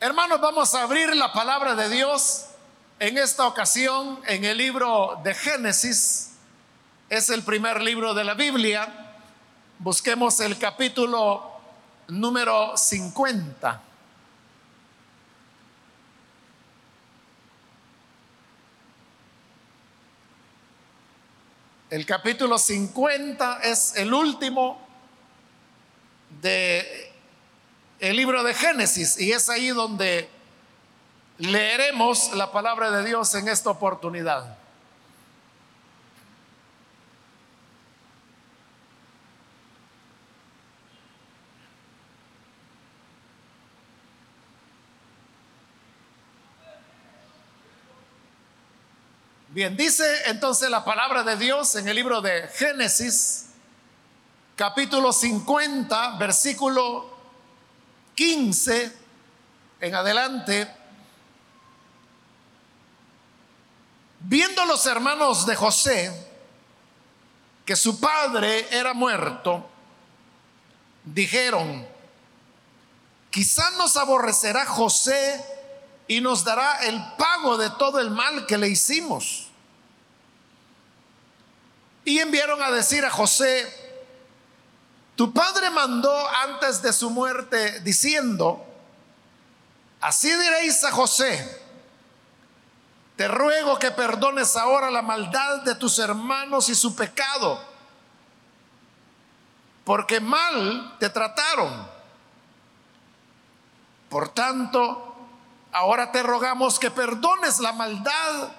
Hermanos, vamos a abrir la palabra de Dios en esta ocasión en el libro de Génesis. Es el primer libro de la Biblia. Busquemos el capítulo número 50. El capítulo 50 es el último de el libro de Génesis y es ahí donde leeremos la palabra de Dios en esta oportunidad. Bien, dice entonces la palabra de Dios en el libro de Génesis, capítulo 50, versículo 15 en adelante, viendo los hermanos de José que su padre era muerto, dijeron, quizá nos aborrecerá José y nos dará el pago de todo el mal que le hicimos. Y enviaron a decir a José, tu padre mandó antes de su muerte diciendo, así diréis a José, te ruego que perdones ahora la maldad de tus hermanos y su pecado, porque mal te trataron. Por tanto, ahora te rogamos que perdones la maldad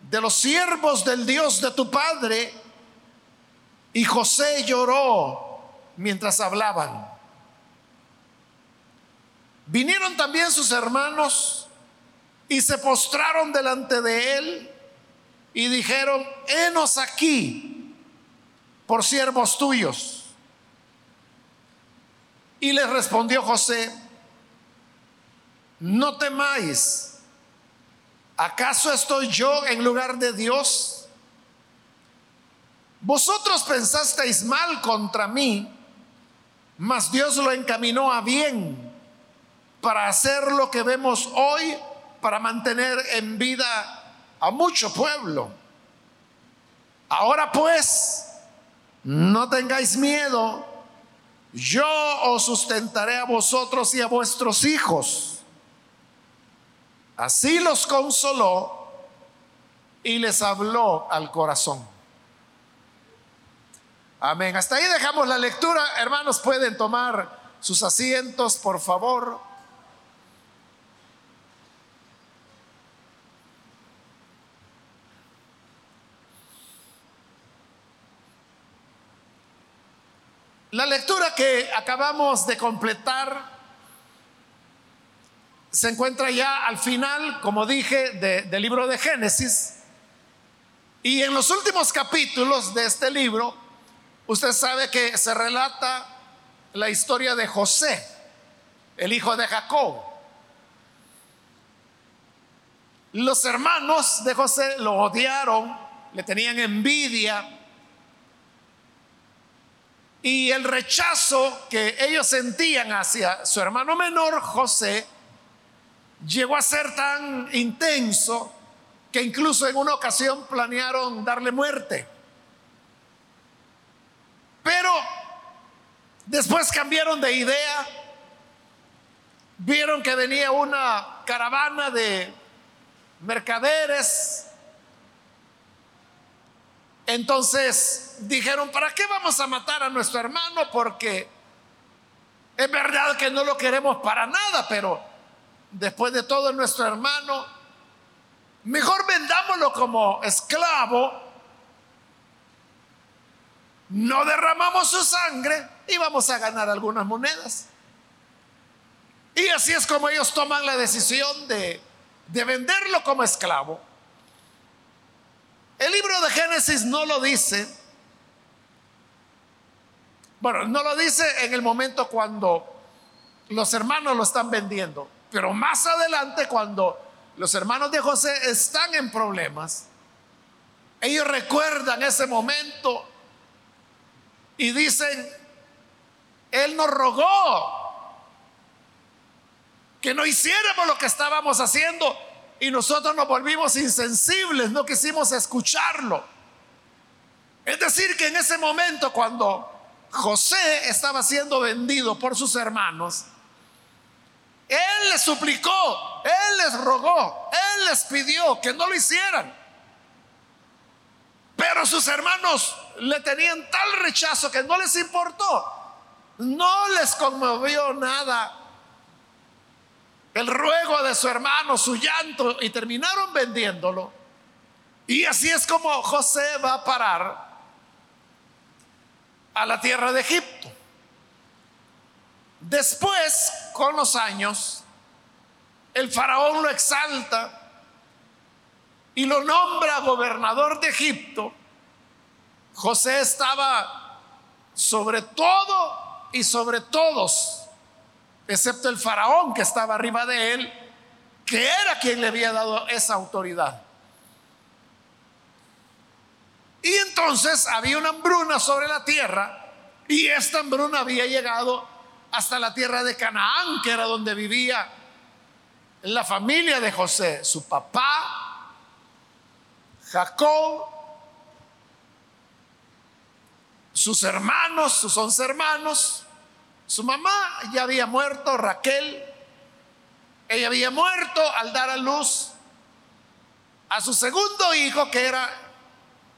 de los siervos del Dios de tu Padre. Y José lloró mientras hablaban. Vinieron también sus hermanos y se postraron delante de él y dijeron, henos aquí por siervos tuyos. Y les respondió José, no temáis, ¿acaso estoy yo en lugar de Dios? Vosotros pensasteis mal contra mí mas Dios lo encaminó a bien para hacer lo que vemos hoy, para mantener en vida a mucho pueblo. Ahora pues, no tengáis miedo, yo os sustentaré a vosotros y a vuestros hijos. Así los consoló y les habló al corazón. Amén. Hasta ahí dejamos la lectura. Hermanos, pueden tomar sus asientos, por favor. La lectura que acabamos de completar se encuentra ya al final, como dije, del libro de Génesis. Y en los últimos capítulos de este libro Usted sabe que se relata la historia de José, el hijo de Jacob. Los hermanos de José lo odiaron, le tenían envidia. Y el rechazo que ellos sentían hacia su hermano menor, José, llegó a ser tan intenso que incluso en una ocasión planearon darle muerte. Pero después cambiaron de idea, vieron que venía una caravana de mercaderes. Entonces dijeron, ¿para qué vamos a matar a nuestro hermano? Porque es verdad que no lo queremos para nada, pero después de todo es nuestro hermano. Mejor vendámoslo como esclavo no derramamos su sangre y vamos a ganar algunas monedas. Y así es como ellos toman la decisión de, de venderlo como esclavo. El libro de Génesis no lo dice. Bueno, no lo dice en el momento cuando los hermanos lo están vendiendo, pero más adelante cuando los hermanos de José están en problemas, ellos recuerdan ese momento y dicen, Él nos rogó que no hiciéramos lo que estábamos haciendo y nosotros nos volvimos insensibles, no quisimos escucharlo. Es decir, que en ese momento cuando José estaba siendo vendido por sus hermanos, él les suplicó, él les rogó, él les pidió que no lo hicieran. Pero sus hermanos le tenían tal rechazo que no les importó. No les conmovió nada el ruego de su hermano, su llanto, y terminaron vendiéndolo. Y así es como José va a parar a la tierra de Egipto. Después, con los años, el faraón lo exalta y lo nombra gobernador de Egipto. José estaba sobre todo y sobre todos, excepto el faraón que estaba arriba de él, que era quien le había dado esa autoridad. Y entonces había una hambruna sobre la tierra y esta hambruna había llegado hasta la tierra de Canaán, que era donde vivía la familia de José, su papá, Jacob, sus hermanos, sus once hermanos, su mamá ya había muerto, Raquel, ella había muerto al dar a luz a su segundo hijo, que era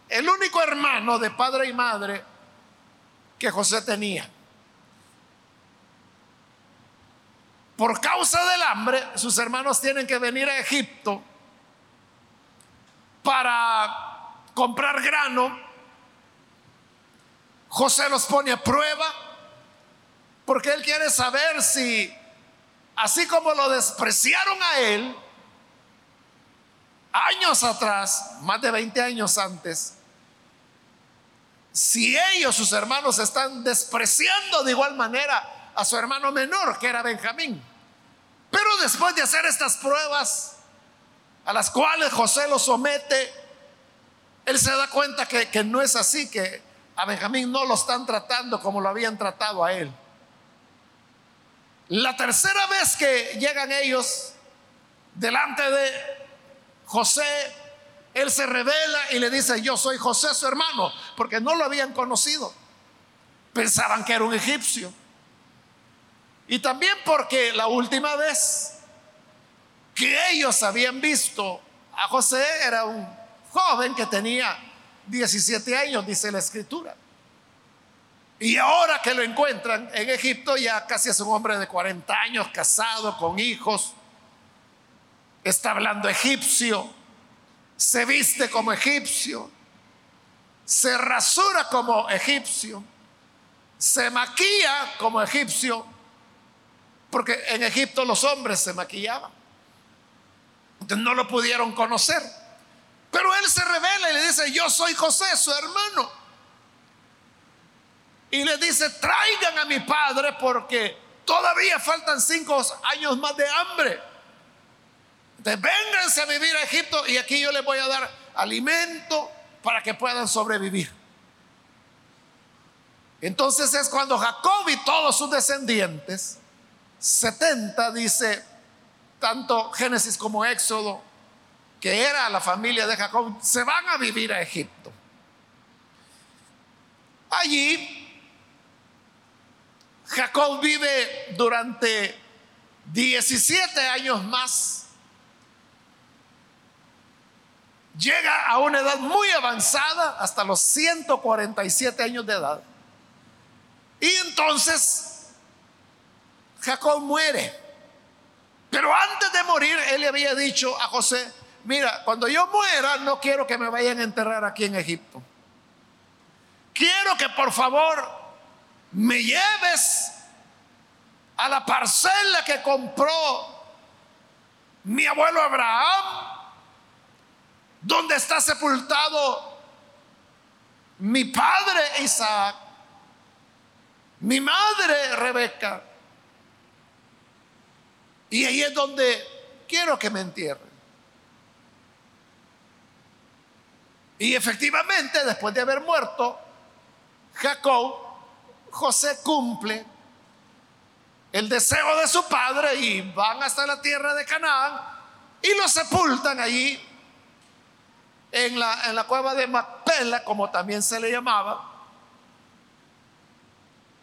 el único hermano de padre y madre que José tenía. Por causa del hambre, sus hermanos tienen que venir a Egipto para comprar grano. José los pone a prueba porque él quiere saber si, así como lo despreciaron a él, años atrás, más de 20 años antes, si ellos, sus hermanos, están despreciando de igual manera a su hermano menor, que era Benjamín. Pero después de hacer estas pruebas, a las cuales José lo somete, él se da cuenta que, que no es así, que a Benjamín no lo están tratando como lo habían tratado a él. La tercera vez que llegan ellos delante de José, él se revela y le dice, yo soy José su hermano, porque no lo habían conocido. Pensaban que era un egipcio. Y también porque la última vez que ellos habían visto a José era un joven que tenía 17 años, dice la escritura. Y ahora que lo encuentran en Egipto, ya casi es un hombre de 40 años, casado, con hijos, está hablando egipcio, se viste como egipcio, se rasura como egipcio, se maquilla como egipcio porque en Egipto los hombres se maquillaban. Entonces no lo pudieron conocer. Pero él se revela y le dice, yo soy José, su hermano. Y le dice, traigan a mi padre porque todavía faltan cinco años más de hambre. Entonces vénganse a vivir a Egipto y aquí yo les voy a dar alimento para que puedan sobrevivir. Entonces es cuando Jacob y todos sus descendientes 70 dice, tanto Génesis como Éxodo, que era la familia de Jacob, se van a vivir a Egipto. Allí, Jacob vive durante 17 años más. Llega a una edad muy avanzada, hasta los 147 años de edad. Y entonces Jacob muere. Pero antes de morir, él le había dicho a José, mira, cuando yo muera, no quiero que me vayan a enterrar aquí en Egipto. Quiero que por favor me lleves a la parcela que compró mi abuelo Abraham, donde está sepultado mi padre Isaac, mi madre Rebeca y ahí es donde quiero que me entierren. Y efectivamente, después de haber muerto Jacob, José cumple el deseo de su padre y van hasta la tierra de Canaán y lo sepultan allí en la, en la cueva de Macpela, como también se le llamaba,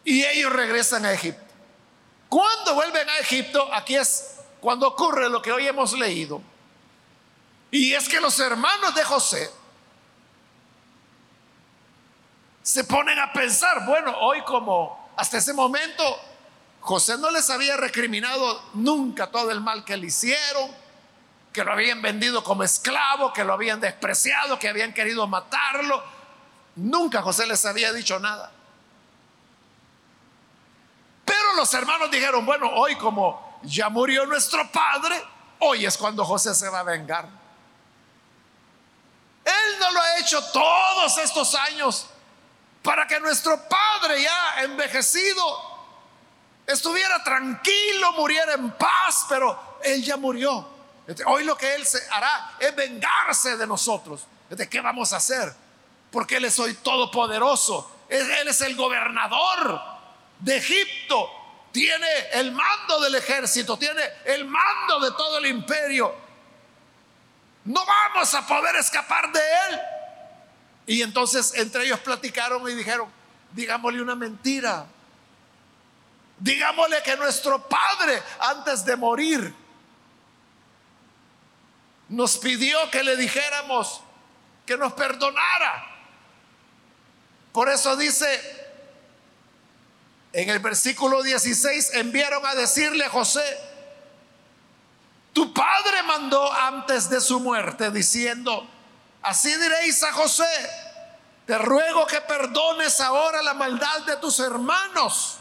y ellos regresan a Egipto. Cuando vuelven a Egipto, aquí es cuando ocurre lo que hoy hemos leído, y es que los hermanos de José se ponen a pensar, bueno, hoy como hasta ese momento José no les había recriminado nunca todo el mal que le hicieron, que lo habían vendido como esclavo, que lo habían despreciado, que habían querido matarlo. Nunca José les había dicho nada. Pero los hermanos dijeron, bueno, hoy como ya murió nuestro padre, hoy es cuando José se va a vengar. Él no lo ha hecho todos estos años para que nuestro padre ya envejecido estuviera tranquilo, muriera en paz, pero él ya murió. Este, hoy lo que él se hará es vengarse de nosotros. ¿De qué vamos a hacer? Porque él es hoy todopoderoso. Él es el gobernador de Egipto. Tiene el mando del ejército, tiene el mando de todo el imperio. No vamos a poder escapar de él. Y entonces entre ellos platicaron y dijeron, digámosle una mentira Digámosle que nuestro Padre, antes de morir, nos pidió que le dijéramos que nos perdonara. Por eso dice en el versículo 16, enviaron a decirle a José, tu padre mandó antes de su muerte diciendo, así diréis a José, te ruego que perdones ahora la maldad de tus hermanos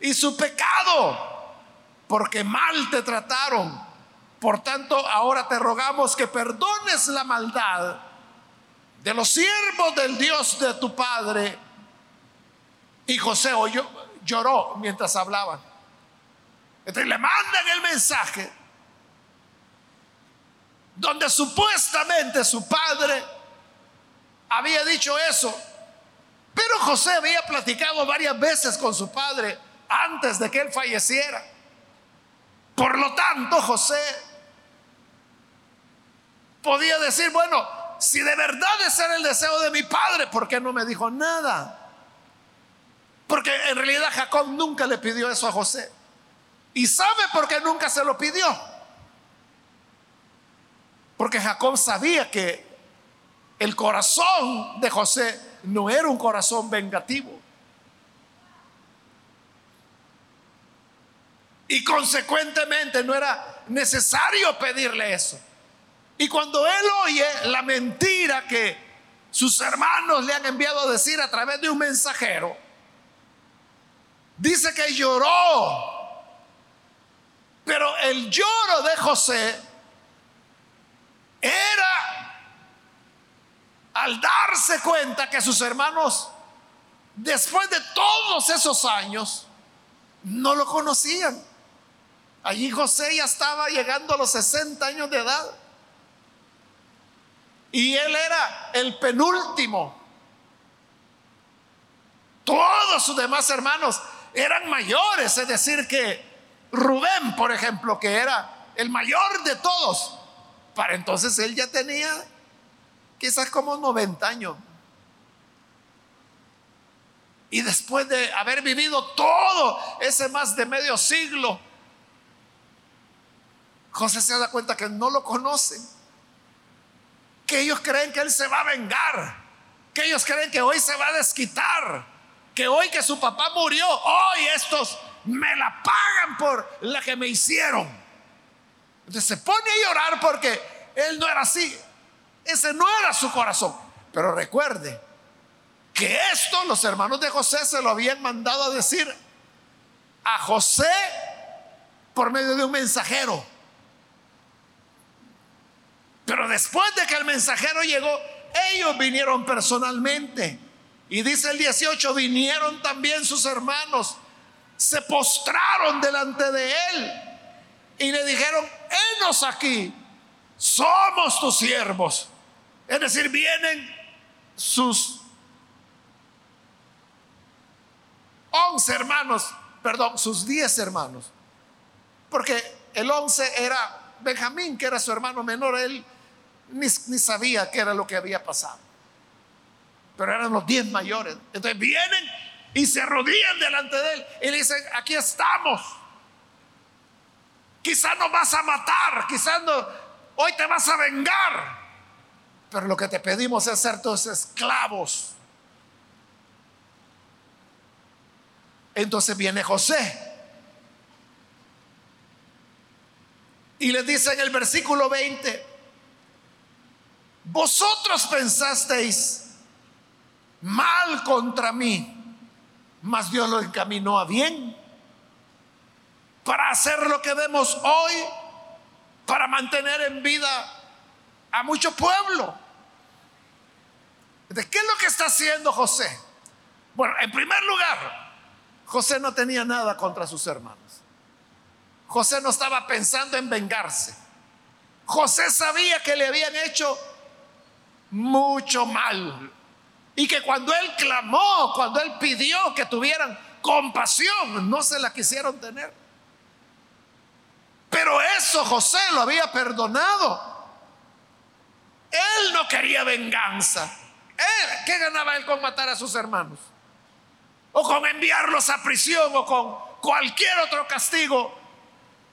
y su pecado, porque mal te trataron. Por tanto, ahora te rogamos que perdones la maldad de los siervos del Dios de tu Padre. Y José oyó, lloró mientras hablaban. Entonces le mandan el mensaje donde supuestamente su padre había dicho eso. Pero José había platicado varias veces con su padre antes de que él falleciera. Por lo tanto, José podía decir, bueno, si de verdad es el deseo de mi padre, ¿por qué no me dijo nada? Porque en realidad Jacob nunca le pidió eso a José. ¿Y sabe por qué nunca se lo pidió? Porque Jacob sabía que el corazón de José no era un corazón vengativo. Y consecuentemente no era necesario pedirle eso. Y cuando él oye la mentira que sus hermanos le han enviado a decir a través de un mensajero, dice que lloró. Pero el lloro de José era al darse cuenta que sus hermanos, después de todos esos años, no lo conocían. Allí José ya estaba llegando a los 60 años de edad. Y él era el penúltimo. Todos sus demás hermanos eran mayores, es decir, que Rubén, por ejemplo, que era el mayor de todos, para entonces él ya tenía quizás como 90 años. Y después de haber vivido todo ese más de medio siglo, José se da cuenta que no lo conocen, que ellos creen que él se va a vengar, que ellos creen que hoy se va a desquitar, que hoy que su papá murió, hoy estos me la pagan por la que me hicieron. Entonces se pone a llorar porque él no era así, ese no era su corazón. Pero recuerde que esto los hermanos de José se lo habían mandado a decir a José por medio de un mensajero. Pero después de que el mensajero llegó, ellos vinieron personalmente. Y dice el 18, vinieron también sus hermanos, se postraron delante de él y le dijeron, henos aquí, somos tus siervos. Es decir, vienen sus once hermanos perdón, sus diez hermanos. Porque el once era Benjamín, que era su hermano menor, él ni, ni sabía qué era lo que había pasado. Pero eran los diez mayores. Entonces vienen y se arrodillan delante de él y le dicen, aquí estamos. Quizás nos vas a matar, quizás no, hoy te vas a vengar. Pero lo que te pedimos es ser tus esclavos. Entonces viene José. Y le dice en el versículo 20, vosotros pensasteis mal contra mí, mas Dios lo encaminó a bien para hacer lo que vemos hoy, para mantener en vida a mucho pueblo. ¿De qué es lo que está haciendo José? Bueno, en primer lugar, José no tenía nada contra sus hermanos. José no estaba pensando en vengarse. José sabía que le habían hecho mucho mal. Y que cuando él clamó, cuando él pidió que tuvieran compasión, no se la quisieron tener. Pero eso José lo había perdonado. Él no quería venganza. ¿Qué ganaba él con matar a sus hermanos? O con enviarlos a prisión o con cualquier otro castigo.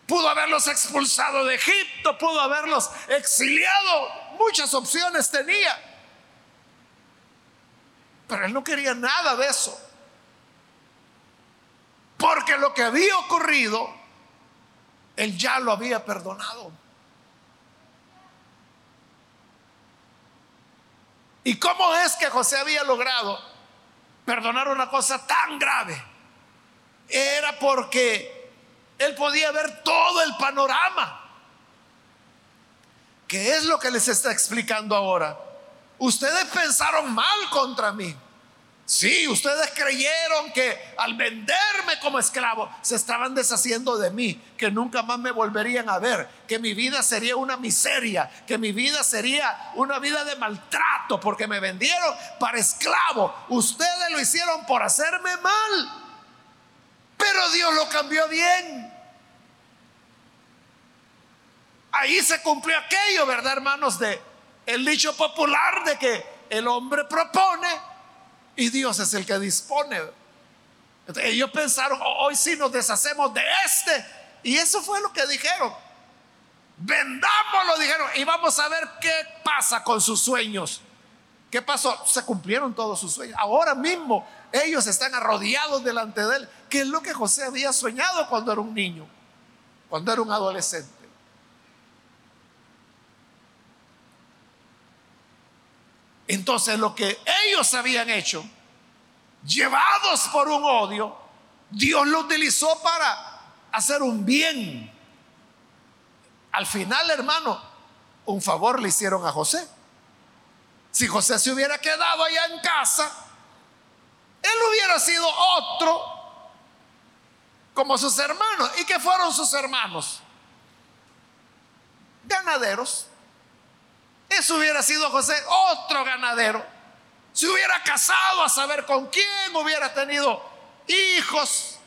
Pudo haberlos expulsado de Egipto, pudo haberlos exiliado. Muchas opciones tenía. Pero él no quería nada de eso. Porque lo que había ocurrido, él ya lo había perdonado. ¿Y cómo es que José había logrado perdonar una cosa tan grave? Era porque él podía ver todo el panorama. ¿Qué es lo que les está explicando ahora? Ustedes pensaron mal contra mí. Sí, ustedes creyeron que al venderme como esclavo se estaban deshaciendo de mí, que nunca más me volverían a ver, que mi vida sería una miseria, que mi vida sería una vida de maltrato porque me vendieron para esclavo. Ustedes lo hicieron por hacerme mal, pero Dios lo cambió bien. Ahí se cumplió aquello, ¿verdad, hermanos? De el dicho popular de que el hombre propone y Dios es el que dispone. ellos pensaron, oh, hoy sí nos deshacemos de este. Y eso fue lo que dijeron. Vendámoslo, dijeron, y vamos a ver qué pasa con sus sueños. ¿Qué pasó? Se cumplieron todos sus sueños. Ahora mismo ellos están arrodillados delante de él. ¿Qué es lo que José había soñado cuando era un niño? Cuando era un adolescente. Entonces lo que ellos habían hecho, llevados por un odio, Dios lo utilizó para hacer un bien. Al final, hermano, un favor le hicieron a José. Si José se hubiera quedado allá en casa, él hubiera sido otro como sus hermanos. ¿Y qué fueron sus hermanos? Ganaderos. Eso hubiera sido José, otro ganadero. Se hubiera casado a saber con quién, hubiera tenido hijos.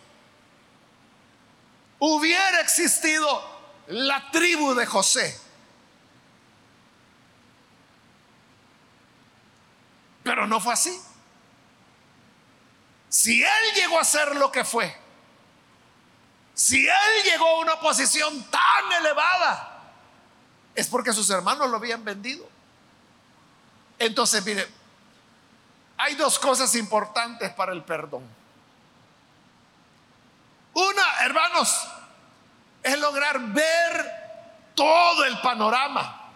Hubiera existido la tribu de José. Pero no fue así. Si él llegó a ser lo que fue, si él llegó a una posición tan elevada, es porque sus hermanos lo habían vendido. Entonces, mire, hay dos cosas importantes para el perdón. Una, hermanos, es lograr ver todo el panorama.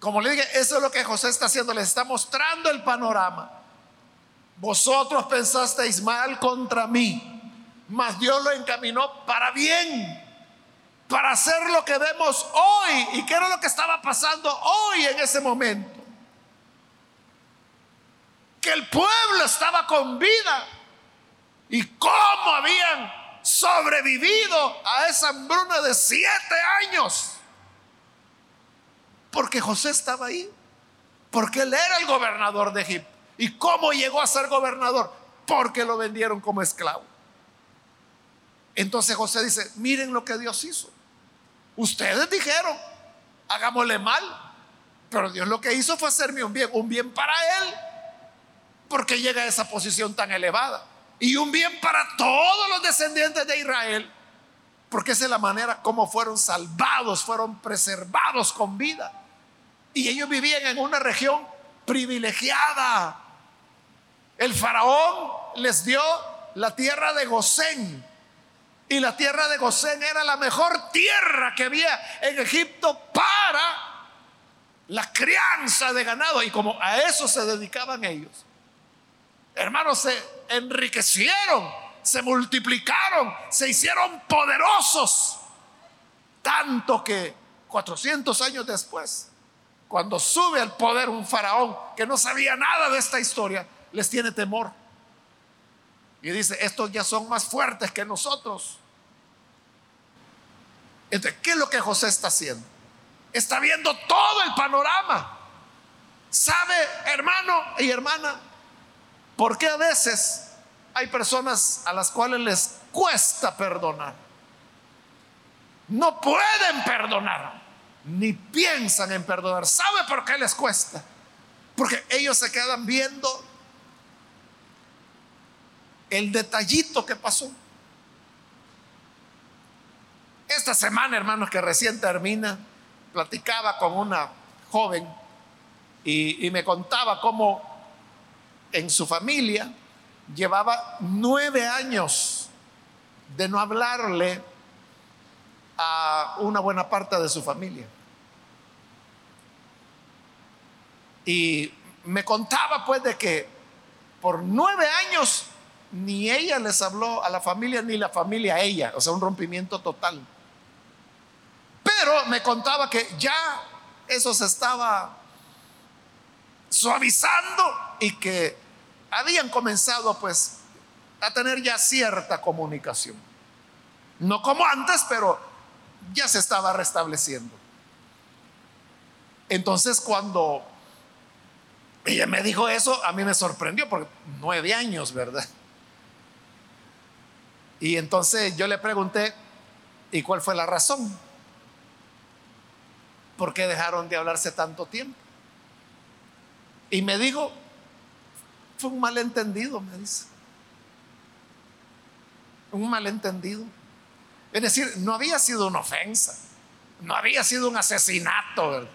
Como le dije, eso es lo que José está haciendo, le está mostrando el panorama. Vosotros pensasteis mal contra mí, mas Dios lo encaminó para bien para hacer lo que vemos hoy. ¿Y qué era lo que estaba pasando hoy en ese momento? Que el pueblo estaba con vida. ¿Y cómo habían sobrevivido a esa hambruna de siete años? Porque José estaba ahí. Porque él era el gobernador de Egipto. ¿Y cómo llegó a ser gobernador? Porque lo vendieron como esclavo. Entonces José dice, miren lo que Dios hizo. Ustedes dijeron, hagámosle mal, pero Dios lo que hizo fue hacerme un bien, un bien para él, porque llega a esa posición tan elevada, y un bien para todos los descendientes de Israel, porque esa es la manera como fueron salvados, fueron preservados con vida. Y ellos vivían en una región privilegiada. El faraón les dio la tierra de Gosén. Y la tierra de Gosén era la mejor tierra que había en Egipto para la crianza de ganado. Y como a eso se dedicaban ellos, hermanos, se enriquecieron, se multiplicaron, se hicieron poderosos. Tanto que 400 años después, cuando sube al poder un faraón que no sabía nada de esta historia, les tiene temor. Y dice, estos ya son más fuertes que nosotros. Entonces, ¿qué es lo que José está haciendo? Está viendo todo el panorama. ¿Sabe, hermano y hermana, por qué a veces hay personas a las cuales les cuesta perdonar? No pueden perdonar ni piensan en perdonar. ¿Sabe por qué les cuesta? Porque ellos se quedan viendo el detallito que pasó. Esta semana, hermanos, que recién termina, platicaba con una joven y, y me contaba cómo en su familia llevaba nueve años de no hablarle a una buena parte de su familia. Y me contaba pues de que por nueve años ni ella les habló a la familia ni la familia a ella, o sea, un rompimiento total. Pero me contaba que ya eso se estaba suavizando y que habían comenzado pues a tener ya cierta comunicación. No como antes, pero ya se estaba restableciendo. Entonces cuando ella me dijo eso, a mí me sorprendió, porque nueve años, ¿verdad? Y entonces yo le pregunté, ¿y cuál fue la razón? ¿Por qué dejaron de hablarse tanto tiempo? Y me dijo, fue un malentendido, me dice. Un malentendido. Es decir, no había sido una ofensa, no había sido un asesinato,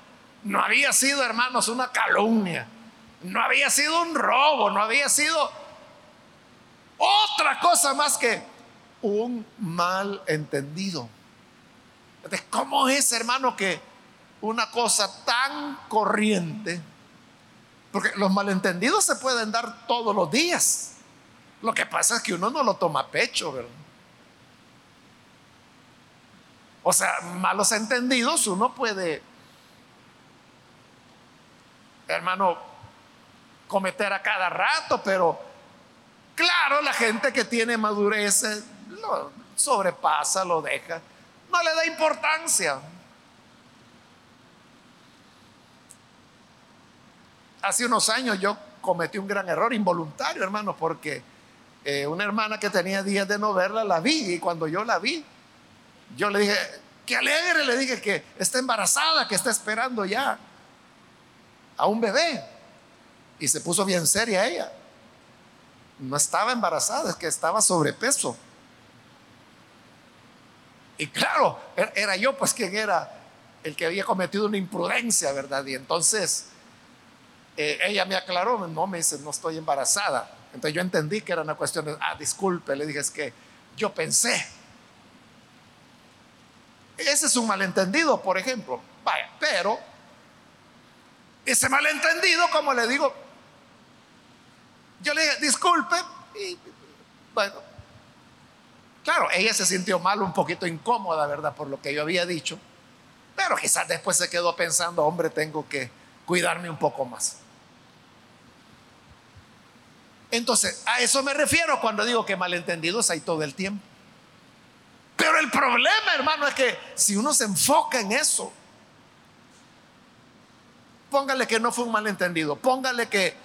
no había sido, hermanos, una calumnia, no había sido un robo, no había sido otra cosa más que un malentendido. ¿Cómo es, hermano, que una cosa tan corriente, porque los malentendidos se pueden dar todos los días, lo que pasa es que uno no lo toma a pecho, ¿verdad? O sea, malos entendidos uno puede, hermano, cometer a cada rato, pero claro, la gente que tiene madurez eh, lo sobrepasa, lo deja, no le da importancia. Hace unos años yo cometí un gran error involuntario, hermano, porque eh, una hermana que tenía días de no verla la vi y cuando yo la vi, yo le dije, que alegre, le dije que está embarazada, que está esperando ya a un bebé. Y se puso bien seria ella. No estaba embarazada, es que estaba sobrepeso. Y claro, er, era yo pues quien era el que había cometido una imprudencia, ¿verdad? Y entonces eh, ella me aclaró, no me dice, no estoy embarazada. Entonces yo entendí que era una cuestión de, ah, disculpe, le dije, es que yo pensé ese es un malentendido, por ejemplo. Vaya, pero ese malentendido, como le digo, yo le dije, disculpe, y bueno, claro, ella se sintió mal, un poquito incómoda, ¿verdad? Por lo que yo había dicho, pero quizás después se quedó pensando, hombre, tengo que cuidarme un poco más. Entonces, a eso me refiero cuando digo que malentendidos hay todo el tiempo. Pero el problema, hermano, es que si uno se enfoca en eso, póngale que no fue un malentendido, póngale que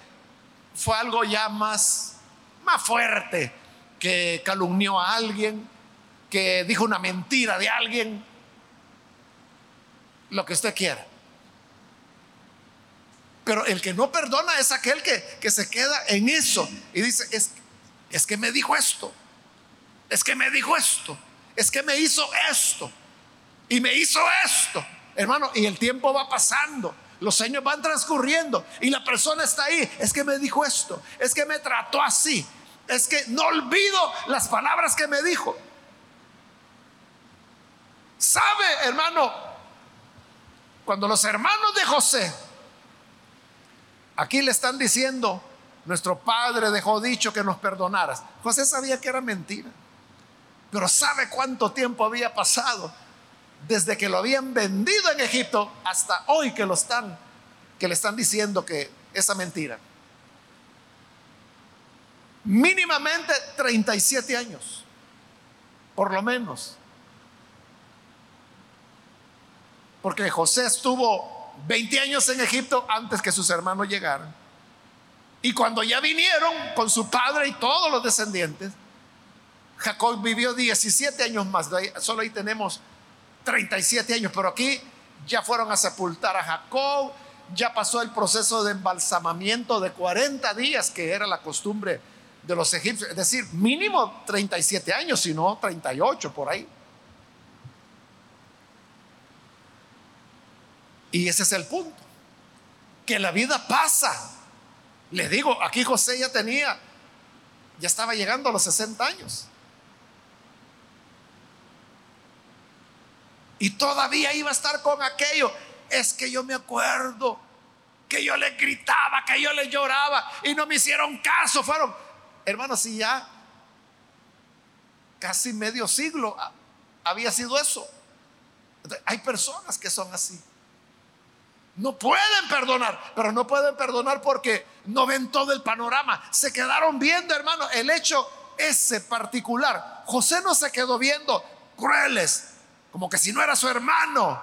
fue algo ya más, más fuerte, que calumnió a alguien, que dijo una mentira de alguien, lo que usted quiera. Pero el que no perdona es aquel que, que se queda en eso y dice, es, es que me dijo esto, es que me dijo esto, es que me hizo esto y me hizo esto. Hermano, y el tiempo va pasando, los años van transcurriendo y la persona está ahí, es que me dijo esto, es que me trató así, es que no olvido las palabras que me dijo. ¿Sabe, hermano? Cuando los hermanos de José Aquí le están diciendo, nuestro padre dejó dicho que nos perdonaras. José sabía que era mentira, pero ¿sabe cuánto tiempo había pasado desde que lo habían vendido en Egipto hasta hoy que lo están, que le están diciendo que esa mentira? Mínimamente 37 años, por lo menos. Porque José estuvo 20 años en Egipto antes que sus hermanos llegaran. Y cuando ya vinieron con su padre y todos los descendientes, Jacob vivió 17 años más. Solo ahí tenemos 37 años, pero aquí ya fueron a sepultar a Jacob, ya pasó el proceso de embalsamamiento de 40 días, que era la costumbre de los egipcios, es decir, mínimo 37 años, si no 38 por ahí. Y ese es el punto, que la vida pasa. Le digo, aquí José ya tenía, ya estaba llegando a los 60 años. Y todavía iba a estar con aquello. Es que yo me acuerdo que yo le gritaba, que yo le lloraba y no me hicieron caso. Fueron, hermanos, si ya casi medio siglo había sido eso. hay personas que son así. No pueden perdonar, pero no pueden perdonar porque no ven todo el panorama. Se quedaron viendo, hermano, el hecho ese particular. José no se quedó viendo crueles, como que si no era su hermano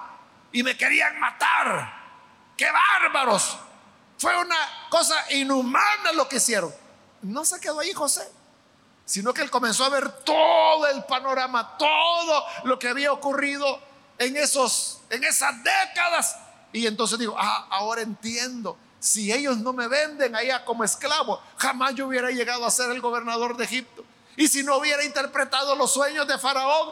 y me querían matar. ¡Qué bárbaros! Fue una cosa inhumana lo que hicieron. No se quedó ahí José, sino que él comenzó a ver todo el panorama, todo lo que había ocurrido en esos en esas décadas y entonces digo, ah, ahora entiendo. Si ellos no me venden allá como esclavo, jamás yo hubiera llegado a ser el gobernador de Egipto. Y si no hubiera interpretado los sueños de Faraón,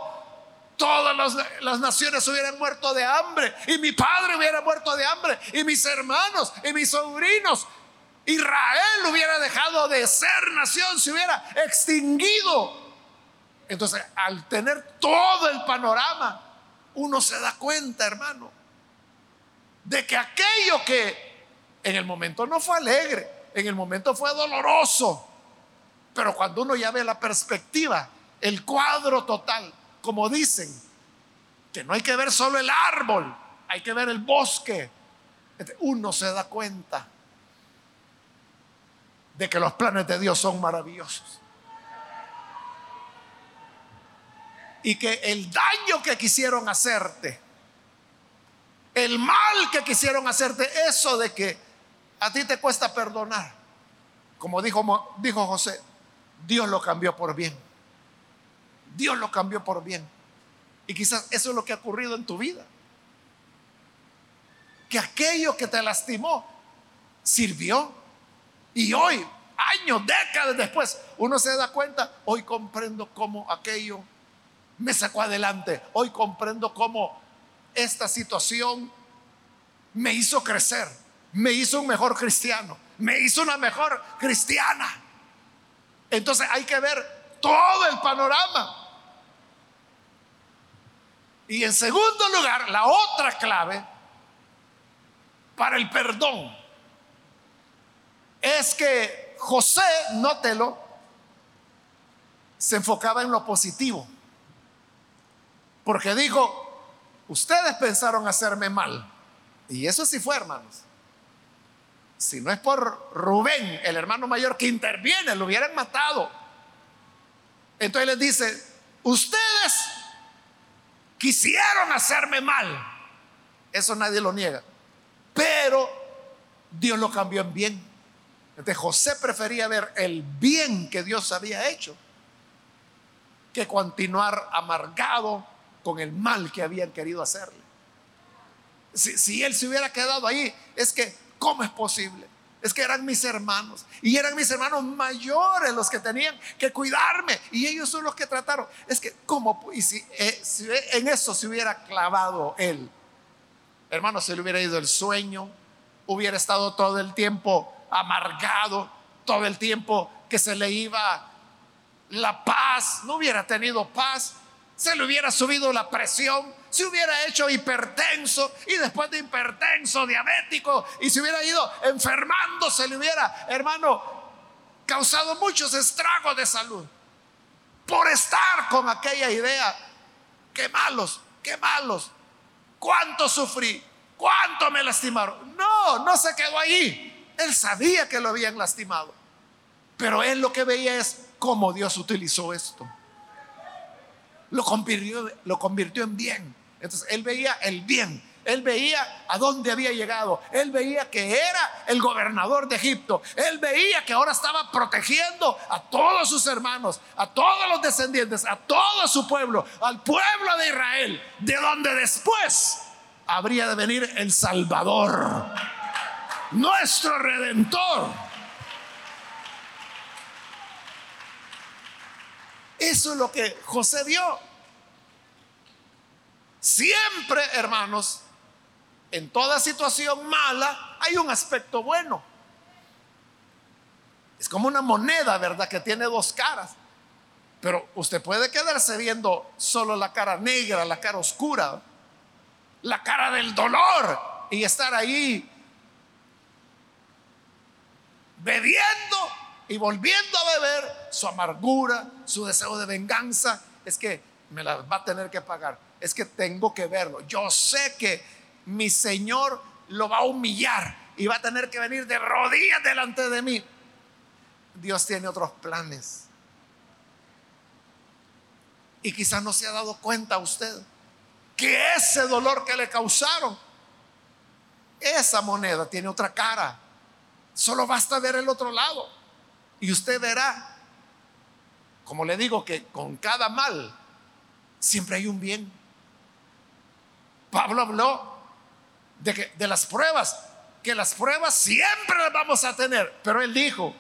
todas las, naciones hubieran muerto de hambre. Y mi padre hubiera muerto de hambre. Y mis hermanos y mis sobrinos. Israel hubiera dejado de ser nación, se hubiera extinguido. Entonces, al tener todo el panorama, uno se da cuenta, hermano, de que aquello que en el momento no fue alegre, en el momento fue doloroso, pero cuando uno ya ve la perspectiva, el cuadro total, como dicen, que no hay que ver solo el árbol, hay que ver el bosque, uno se da cuenta de que los planes de Dios son maravillosos. Y que el daño que quisieron hacerte, el mal que quisieron hacerte, eso de que a ti te cuesta perdonar. Como dijo, José, Dios lo cambió por bien. Dios lo cambió por bien. Y quizás eso es lo que ha ocurrido en tu vida. Que aquello que te lastimó sirvió. Y hoy, años, décadas después, uno se da cuenta, hoy comprendo cómo aquello me sacó adelante. Hoy comprendo cómo esta situación me hizo crecer, me hizo un mejor cristiano, me hizo una mejor cristiana. Entonces hay que ver todo el panorama. Y en segundo lugar, la otra clave para el perdón es que José, nótelo, se enfocaba en lo positivo. Porque dijo, Ustedes pensaron hacerme mal. Y eso sí fue, hermanos. Si no es por Rubén, el hermano mayor que interviene, lo hubieran matado. Entonces les dice, ustedes quisieron hacerme mal. Eso nadie lo niega. Pero Dios lo cambió en bien. Entonces José prefería ver el bien que Dios había hecho que continuar amargado con el mal que habían querido hacerle. Si, él se hubiera quedado ahí, es que, ¿cómo es posible? Es que eran mis hermanos. Y eran mis hermanos mayores los que tenían que cuidarme. Y ellos son los que trataron. Es que, ¿cómo? Y si, eh, si en eso se hubiera clavado él, hermano, se le hubiera ido el sueño, hubiera estado todo el tiempo amargado, todo el tiempo que se le iba la paz, no hubiera tenido paz, se le hubiera subido la presión, se hubiera hecho hipertenso y después de hipertenso, diabético, y se hubiera ido enfermando, se le hubiera, hermano, causado muchos estragos de salud por estar con aquella idea. Qué malos, qué malos, cuánto sufrí, cuánto me lastimaron. No, no se quedó ahí. Él sabía que lo habían lastimado, pero él lo que veía es cómo Dios utilizó esto. Lo convirtió, lo convirtió en bien. Entonces él veía el bien. Él veía a dónde había llegado. Él veía que era el gobernador de Egipto. Él veía que ahora estaba protegiendo a todos sus hermanos, a todos los descendientes, a todo su pueblo, al pueblo de Israel, de donde después habría de venir el Salvador, nuestro redentor. Eso es lo que José vio. Siempre, hermanos, en toda situación mala hay un aspecto bueno. Es como una moneda, ¿verdad? Que tiene dos caras. Pero usted puede quedarse viendo solo la cara negra, la cara oscura, la cara del dolor y estar ahí bebiendo y volviendo a beber su amargura, su deseo de venganza, es que me la va a tener que pagar. Es que tengo que verlo. Yo sé que mi Señor lo va a humillar y va a tener que venir de rodillas delante de mí. Dios tiene otros planes. Y quizás no se ha dado cuenta usted que ese dolor que le causaron, esa moneda tiene otra cara. Solo basta ver el otro lado. Y usted verá, como le digo, que con cada mal siempre hay un bien. Pablo habló de, que, de las pruebas, que las pruebas siempre las vamos a tener, pero él dijo,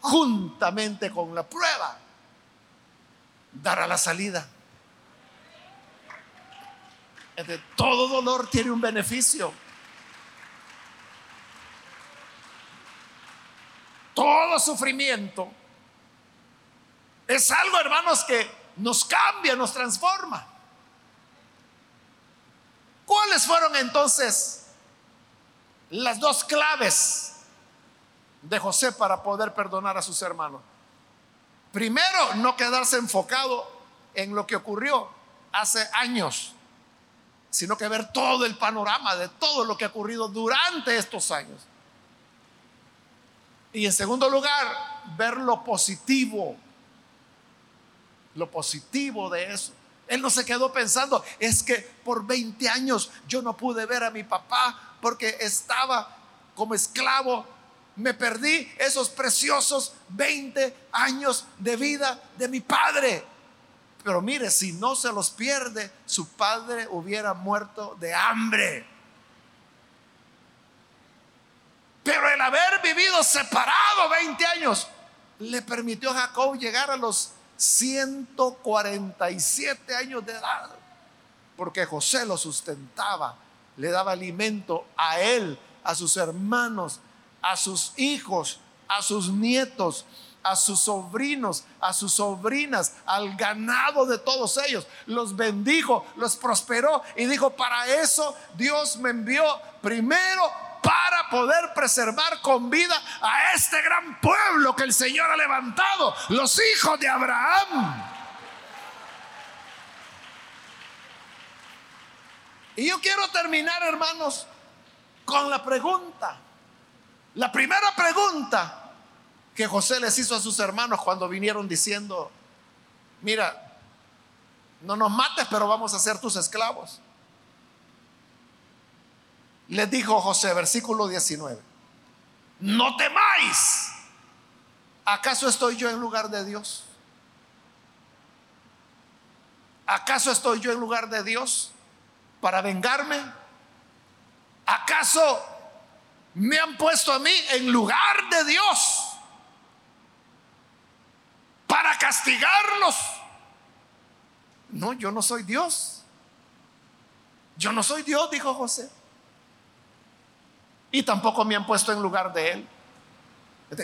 juntamente con la prueba, dará la salida. todo dolor tiene un beneficio. Todo sufrimiento es algo, hermanos, que nos cambia, nos transforma. ¿Cuáles fueron entonces las dos claves de José para poder perdonar a sus hermanos? Primero, no quedarse enfocado en lo que ocurrió hace años, sino que ver todo el panorama de todo lo que ha ocurrido durante estos años. Y en segundo lugar, ver lo positivo, lo positivo de eso. Él no se quedó pensando, es que por 20 años yo no pude ver a mi papá porque estaba como esclavo. Me perdí esos preciosos 20 años de vida de mi padre. Pero mire, si no se los pierde, su padre hubiera muerto de hambre. Pero el haber vivido separado 20 años le permitió a Jacob llegar a los 147 años de edad. Porque José lo sustentaba, le daba alimento a él, a sus hermanos, a sus hijos, a sus nietos, a sus sobrinos, a sus sobrinas, al ganado de todos ellos. Los bendijo, los prosperó y dijo, para eso Dios me envió primero para poder preservar con vida a este gran pueblo que el Señor ha levantado, los hijos de Abraham. Y yo quiero terminar, hermanos, con la pregunta. La primera pregunta que José les hizo a sus hermanos cuando vinieron diciendo, mira, no nos mates, pero vamos a ser tus esclavos. Les dijo José, versículo 19, no temáis. ¿Acaso estoy yo en lugar de Dios? ¿Acaso estoy yo en lugar de Dios para vengarme? ¿Acaso me han puesto a mí en lugar de Dios para castigarlos? No, yo no soy Dios. Yo no soy Dios, dijo José. Y tampoco me han puesto en lugar de él.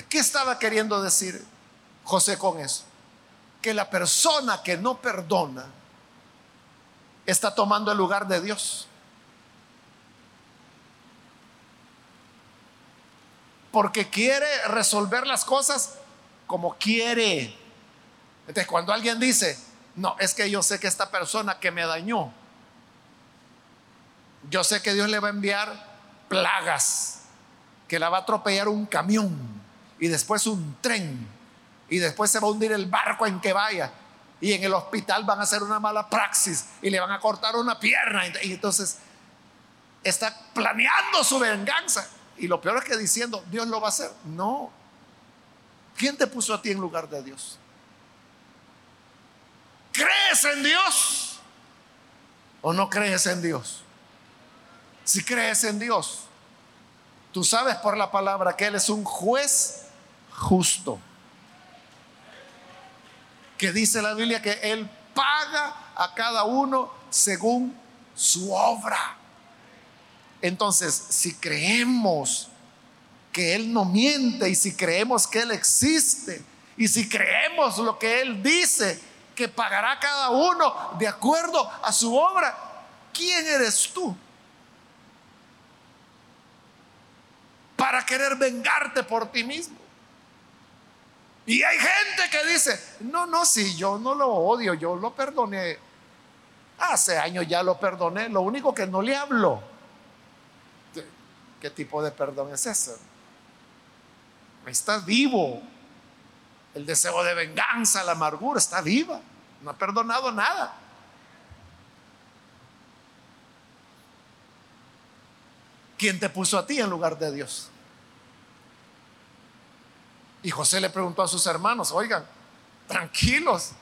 ¿Qué estaba queriendo decir José con eso? Que la persona que no perdona está tomando el lugar de Dios. Porque quiere resolver las cosas como quiere. Entonces, cuando alguien dice, no, es que yo sé que esta persona que me dañó, yo sé que Dios le va a enviar plagas, que la va a atropellar un camión y después un tren y después se va a hundir el barco en que vaya y en el hospital van a hacer una mala praxis y le van a cortar una pierna y entonces está planeando su venganza y lo peor es que diciendo Dios lo va a hacer. No. ¿Quién te puso a ti en lugar de Dios? ¿Crees en Dios o no crees en Dios? Si crees en Dios, tú sabes por la palabra que Él es un juez justo. Que dice la Biblia que Él paga a cada uno según su obra. Entonces, si creemos que Él no miente y si creemos que Él existe y si creemos lo que Él dice, que pagará cada uno de acuerdo a su obra, ¿quién eres tú? Para querer vengarte por ti mismo. Y hay gente que dice, no, no, si yo no lo odio, yo lo perdoné. Hace años ya lo perdoné, lo único que no le hablo. ¿Qué tipo de perdón es ese? Está vivo. El deseo de venganza, la amargura está viva. No ha perdonado nada. ¿Quién te puso a ti en lugar de Dios? Y José le preguntó a sus hermanos, oigan, tranquilos,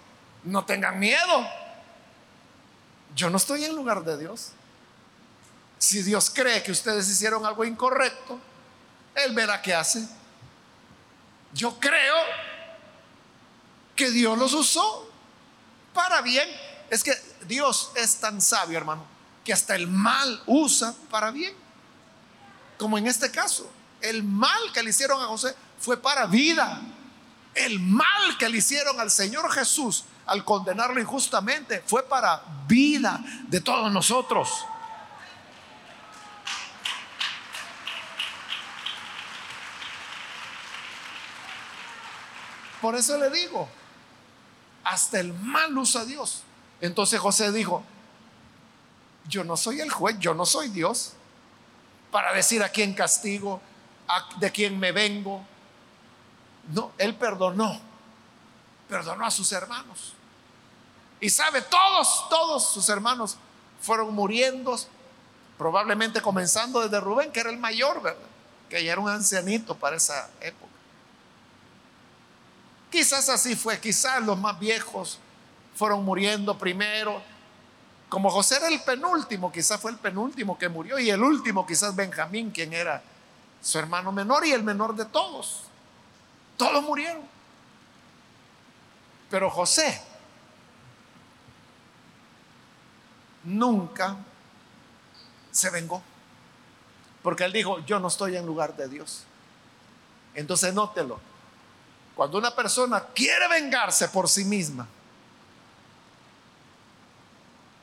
no tengan miedo. Yo no estoy en lugar de Dios. Si Dios cree que ustedes hicieron algo incorrecto, Él verá qué hace. Yo creo que Dios los usó para bien. Es que Dios es tan sabio, hermano, que hasta el mal usa para bien. Como en este caso, el mal que le hicieron a José fue para vida. El mal que le hicieron al Señor Jesús al condenarlo injustamente fue para vida de todos nosotros. Por eso le digo, hasta el mal usa Dios. Entonces José dijo, yo no soy el juez, yo no soy Dios para decir a quién castigo, de quién me vengo. No, él perdonó, perdonó a sus hermanos. Y sabe, todos, todos sus hermanos fueron muriendo, probablemente comenzando desde Rubén, que era el mayor, ¿verdad? Que ya era un ancianito para esa época. Quizás así fue, quizás los más viejos fueron muriendo primero. Como José era el penúltimo, quizás fue el penúltimo que murió y el último quizás Benjamín, quien era su hermano menor y el menor de todos. Todos murieron. Pero José nunca se vengó. Porque él dijo, yo no estoy en lugar de Dios. Entonces nótelo. Cuando una persona quiere vengarse por sí misma,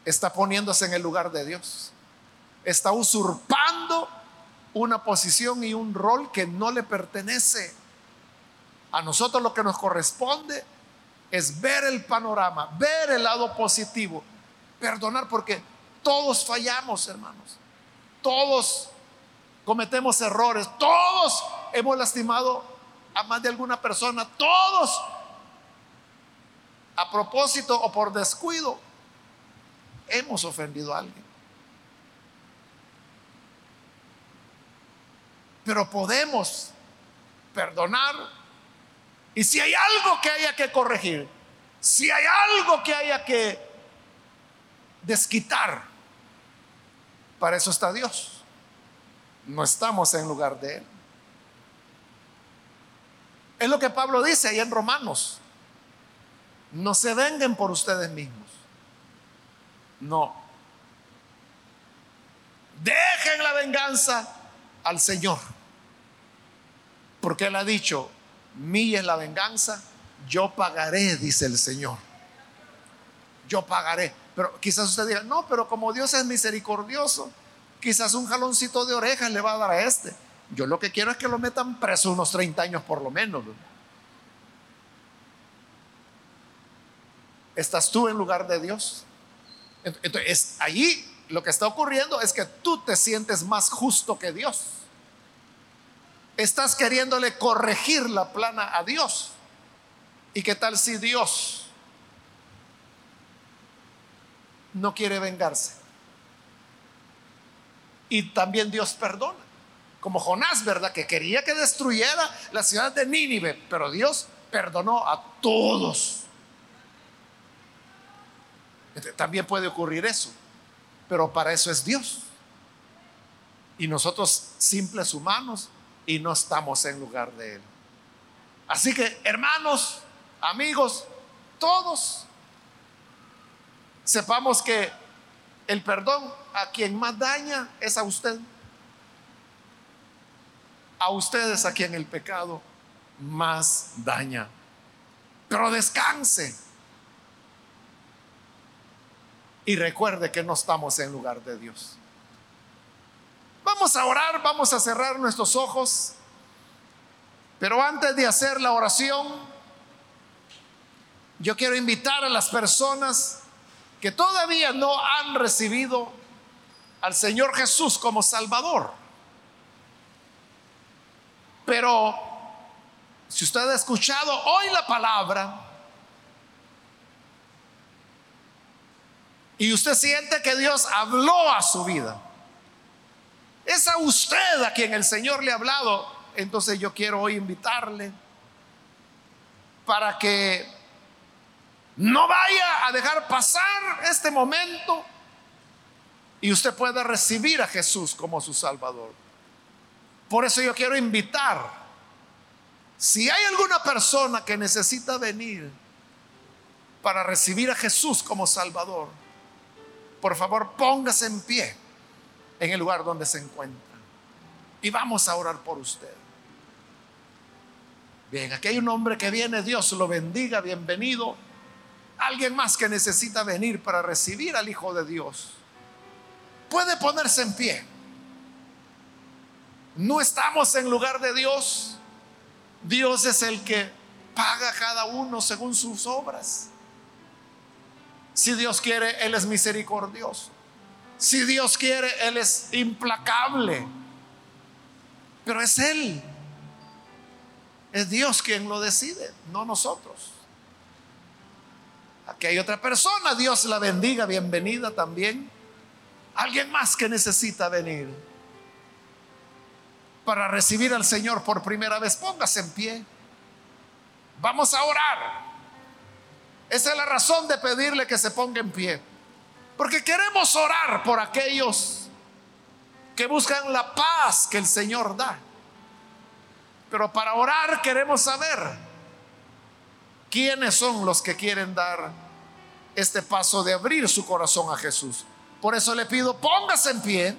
está poniéndose en el lugar de Dios. Está usurpando una posición y un rol que no le pertenece. A nosotros lo que nos corresponde es ver el panorama, ver el lado positivo, perdonar, porque todos fallamos, hermanos. Todos cometemos errores, todos hemos lastimado a más de alguna persona, todos, a propósito o por descuido, hemos ofendido a alguien. Pero podemos perdonar. Y si hay algo que haya que corregir, si hay algo que haya que desquitar. Para eso está Dios. No estamos en lugar de Él. Es lo que Pablo dice ahí en Romanos. No se vengan por ustedes mismos. No. Dejen la venganza al Señor. Porque Él ha dicho, mía es la venganza, yo pagaré, dice el Señor. Yo pagaré. Pero quizás usted diga, no, pero como Dios es misericordioso, quizás un jaloncito de orejas le va a dar a este. Yo lo que quiero es que lo metan preso unos 30 años por lo menos. ¿Estás tú en lugar de Dios? Entonces, allí lo que está ocurriendo es que tú te sientes más justo que Dios. Estás queriéndole corregir la plana a Dios. ¿Y qué tal si Dios no quiere vengarse? Y también Dios perdona. Como Jonás, ¿verdad? Que quería que destruyera la ciudad de Nínive, pero Dios perdonó a todos. También puede ocurrir eso, pero para eso es Dios. Y nosotros simples humanos y no estamos en lugar de Él. Así que, hermanos, amigos, todos sepamos que el perdón a quien más daña es a usted. A ustedes a quien el pecado más daña. Pero descanse. Y recuerde que no estamos en lugar de Dios. Vamos a orar, vamos a cerrar nuestros ojos. Pero antes de hacer la oración, yo quiero invitar a las personas que todavía no han recibido al Señor Jesús como Salvador. Pero si usted ha escuchado hoy la palabra y usted siente que Dios habló a su vida, es a usted a quien el Señor le ha hablado. Entonces yo quiero hoy invitarle para que no vaya a dejar pasar este momento y usted pueda recibir a Jesús como su Salvador. Por eso yo quiero invitar, si hay alguna persona que necesita venir para recibir a Jesús como Salvador, por favor póngase en pie en el lugar donde se encuentra. Y vamos a orar por usted. Bien, aquí hay un hombre que viene, Dios lo bendiga, bienvenido. Alguien más que necesita venir para recibir al Hijo de Dios. Puede ponerse en pie. No estamos en lugar de Dios. Dios es el que paga a cada uno según sus obras. Si Dios quiere, Él es misericordioso. Si Dios quiere, Él es implacable. Pero es Él. Es Dios quien lo decide, no nosotros. Aquí hay otra persona, Dios la bendiga, bienvenida también. Alguien más que necesita venir para recibir al Señor por primera vez, póngase en pie. Vamos a orar. Esa es la razón de pedirle que se ponga en pie. Porque queremos orar por aquellos que buscan la paz que el Señor da. Pero para orar queremos saber quiénes son los que quieren dar este paso de abrir su corazón a Jesús. Por eso le pido, póngase en pie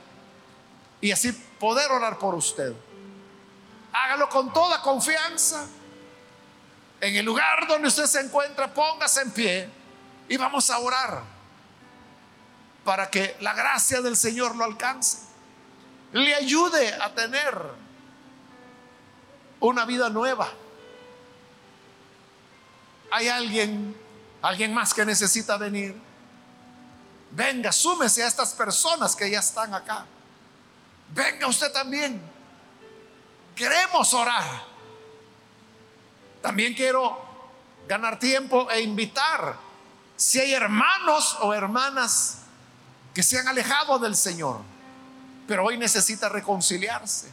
y así poder orar por usted. Hágalo con toda confianza. En el lugar donde usted se encuentra, póngase en pie y vamos a orar para que la gracia del Señor lo alcance, le ayude a tener una vida nueva. Hay alguien, alguien más que necesita venir. Venga, súmese a estas personas que ya están acá. Venga usted también. Queremos orar. También quiero ganar tiempo e invitar si hay hermanos o hermanas que se han alejado del Señor, pero hoy necesita reconciliarse.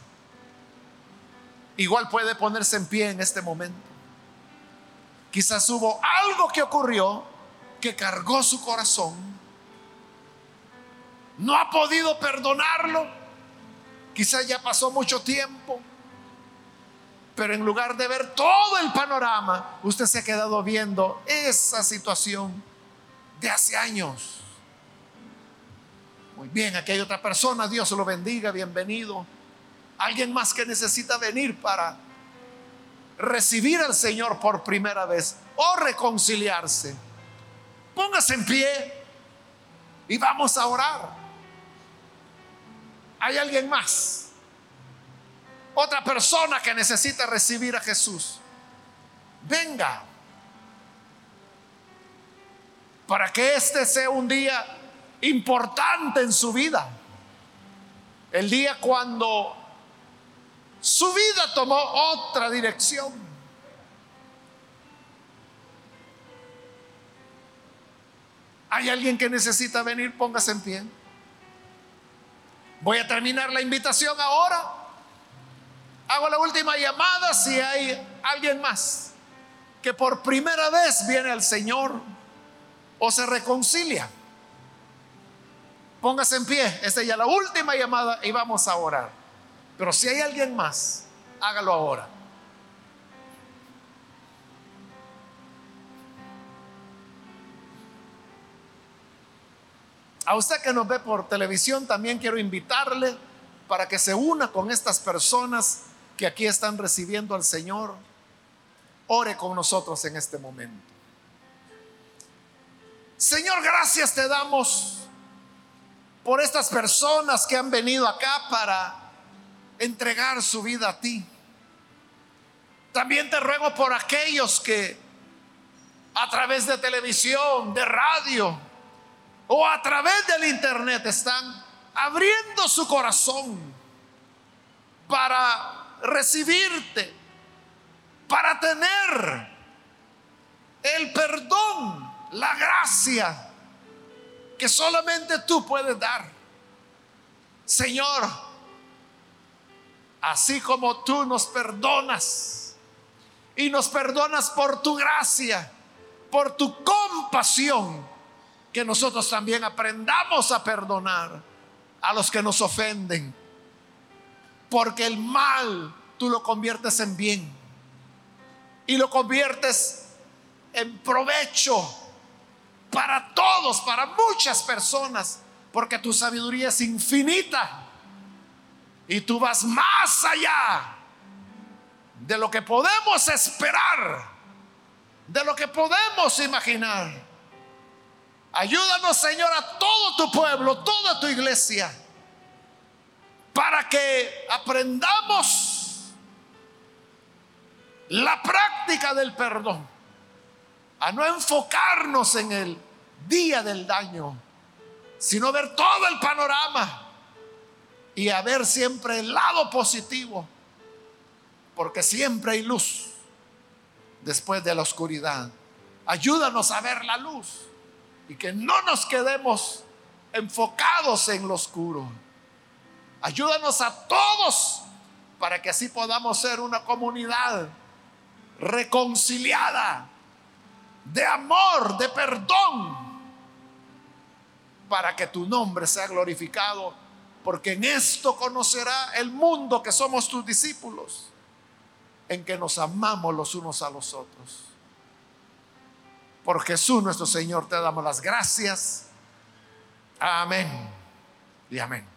Igual puede ponerse en pie en este momento. Quizás hubo algo que ocurrió que cargó su corazón no ha podido perdonarlo. Quizás ya pasó mucho tiempo. Pero en lugar de ver todo el panorama, usted se ha quedado viendo esa situación de hace años. Muy bien, aquí hay otra persona, Dios lo bendiga, bienvenido. Alguien más que necesita venir para recibir al Señor por primera vez o reconciliarse. Póngase en pie y vamos a orar. ¿Hay alguien más? otra persona que necesita recibir a Jesús, venga. Para que este sea un día importante en su vida. El día cuando su vida tomó otra dirección. ¿Hay alguien que necesita venir? Póngase en pie. Voy a terminar la invitación ahora. Hago la última llamada si hay alguien más que por primera vez viene al Señor o se reconcilia. Póngase en pie. Esta es ya la última llamada y vamos a orar. Pero si hay alguien más, hágalo ahora. A usted que nos ve por televisión, también quiero invitarle para que se una con estas personas que aquí están recibiendo al Señor, ore con nosotros en este momento. Señor, gracias te damos por estas personas que han venido acá para entregar su vida a ti. También te ruego por aquellos que a través de televisión, de radio o a través del internet están abriendo su corazón para recibirte, para tener el perdón, la gracia que solamente tú puedes dar. Señor, así como tú nos perdonas y nos perdonas por tu gracia, por tu compasión, que nosotros también aprendamos a perdonar a los que nos ofenden porque el mal tú lo conviertes en bien. Y lo conviertes en provecho para todos, para muchas personas. Porque tu sabiduría es infinita. Y tú vas más allá de lo que podemos esperar. De lo que podemos imaginar. Ayúdanos, Señor, a todo tu pueblo, toda tu iglesia para que aprendamos la práctica del perdón, a no enfocarnos en el día del daño, sino ver todo el panorama y a ver siempre el lado positivo, porque siempre hay luz después de la oscuridad. Ayúdanos a ver la luz y que no nos quedemos enfocados en lo oscuro. Ayúdanos a todos para que así podamos ser una comunidad reconciliada, de amor, de perdón, para que tu nombre sea glorificado, porque en esto conocerá el mundo que somos tus discípulos, en que nos amamos los unos a los otros. Por Jesús nuestro Señor te damos las gracias. Amén y amén.